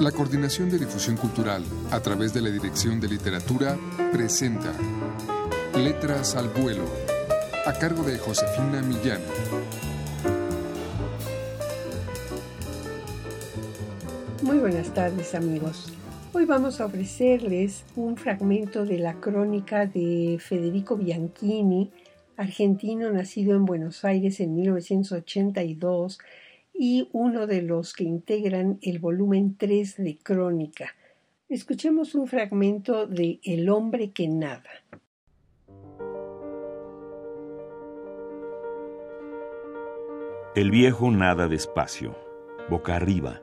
La Coordinación de Difusión Cultural, a través de la Dirección de Literatura, presenta Letras al Vuelo, a cargo de Josefina Millán. Muy buenas tardes amigos. Hoy vamos a ofrecerles un fragmento de la crónica de Federico Bianchini, argentino nacido en Buenos Aires en 1982 y uno de los que integran el volumen 3 de Crónica. Escuchemos un fragmento de El hombre que nada. El viejo nada despacio, boca arriba,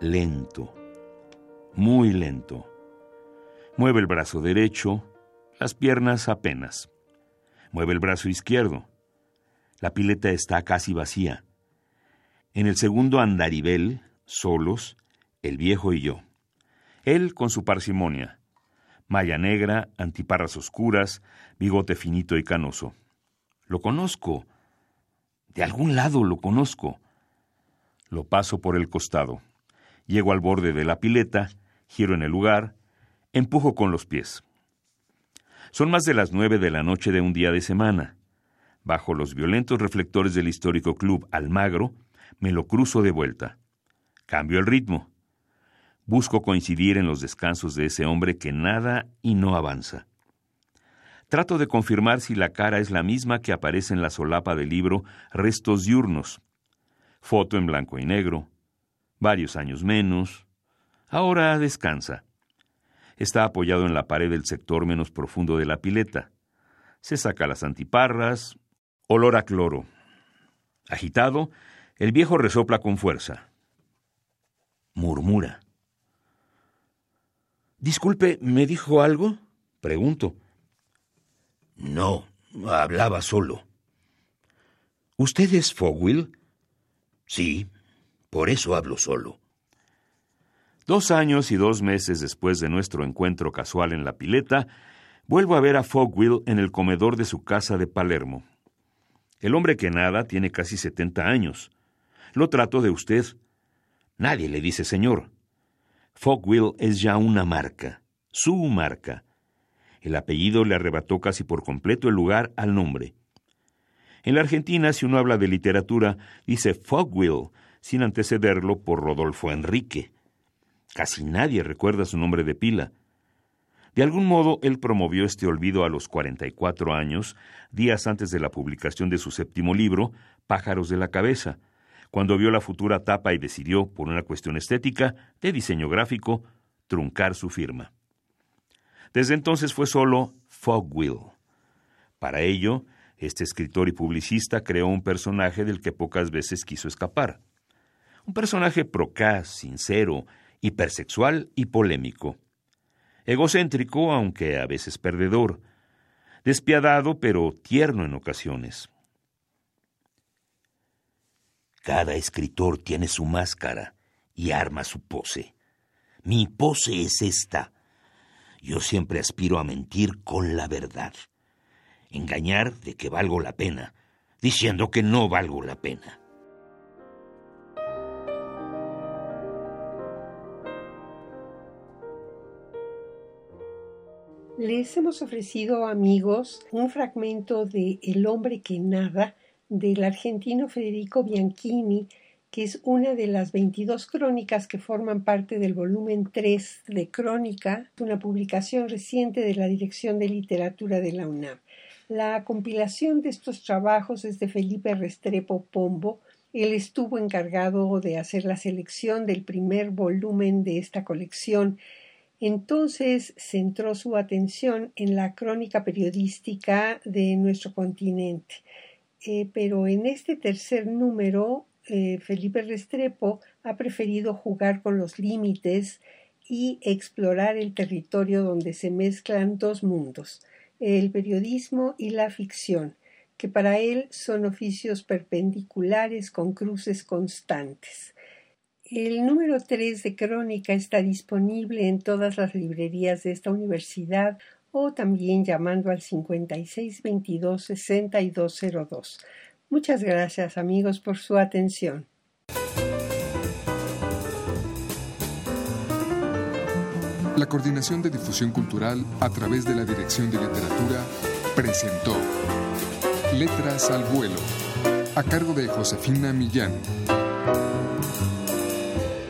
lento, muy lento. Mueve el brazo derecho, las piernas apenas. Mueve el brazo izquierdo. La pileta está casi vacía. En el segundo andarivel, solos, el viejo y yo. Él con su parsimonia. Malla negra, antiparras oscuras, bigote finito y canoso. Lo conozco. De algún lado lo conozco. Lo paso por el costado. Llego al borde de la pileta, giro en el lugar, empujo con los pies. Son más de las nueve de la noche de un día de semana. Bajo los violentos reflectores del histórico club Almagro, me lo cruzo de vuelta. Cambio el ritmo. Busco coincidir en los descansos de ese hombre que nada y no avanza. Trato de confirmar si la cara es la misma que aparece en la solapa del libro Restos diurnos. Foto en blanco y negro. Varios años menos. Ahora descansa. Está apoyado en la pared del sector menos profundo de la pileta. Se saca las antiparras. Olor a cloro. Agitado, el viejo resopla con fuerza. Murmura. Disculpe, ¿me dijo algo? Pregunto. No, hablaba solo. ¿Usted es Fogwill? Sí, por eso hablo solo. Dos años y dos meses después de nuestro encuentro casual en la pileta, vuelvo a ver a Fogwill en el comedor de su casa de Palermo. El hombre que nada tiene casi setenta años. Lo trato de usted. Nadie le dice señor. Fogwill es ya una marca, su marca. El apellido le arrebató casi por completo el lugar al nombre. En la Argentina, si uno habla de literatura, dice Fogwill, sin antecederlo por Rodolfo Enrique. Casi nadie recuerda su nombre de pila. De algún modo, él promovió este olvido a los 44 años, días antes de la publicación de su séptimo libro, Pájaros de la Cabeza, cuando vio la futura tapa y decidió, por una cuestión estética, de diseño gráfico, truncar su firma. Desde entonces fue solo Fogwill. Para ello, este escritor y publicista creó un personaje del que pocas veces quiso escapar. Un personaje procaz, sincero, hipersexual y polémico. Egocéntrico, aunque a veces perdedor. Despiadado, pero tierno en ocasiones. Cada escritor tiene su máscara y arma su pose. Mi pose es esta. Yo siempre aspiro a mentir con la verdad. Engañar de que valgo la pena, diciendo que no valgo la pena. Les hemos ofrecido, amigos, un fragmento de El hombre que nada del argentino Federico Bianchini, que es una de las 22 crónicas que forman parte del volumen 3 de Crónica, una publicación reciente de la Dirección de Literatura de la UNAM. La compilación de estos trabajos es de Felipe Restrepo Pombo. Él estuvo encargado de hacer la selección del primer volumen de esta colección. Entonces centró su atención en la crónica periodística de nuestro continente. Eh, pero en este tercer número, eh, Felipe Restrepo ha preferido jugar con los límites y explorar el territorio donde se mezclan dos mundos, el periodismo y la ficción, que para él son oficios perpendiculares con cruces constantes. El número 3 de Crónica está disponible en todas las librerías de esta universidad o también llamando al 5622-6202. Muchas gracias amigos por su atención. La Coordinación de Difusión Cultural a través de la Dirección de Literatura presentó Letras al Vuelo, a cargo de Josefina Millán.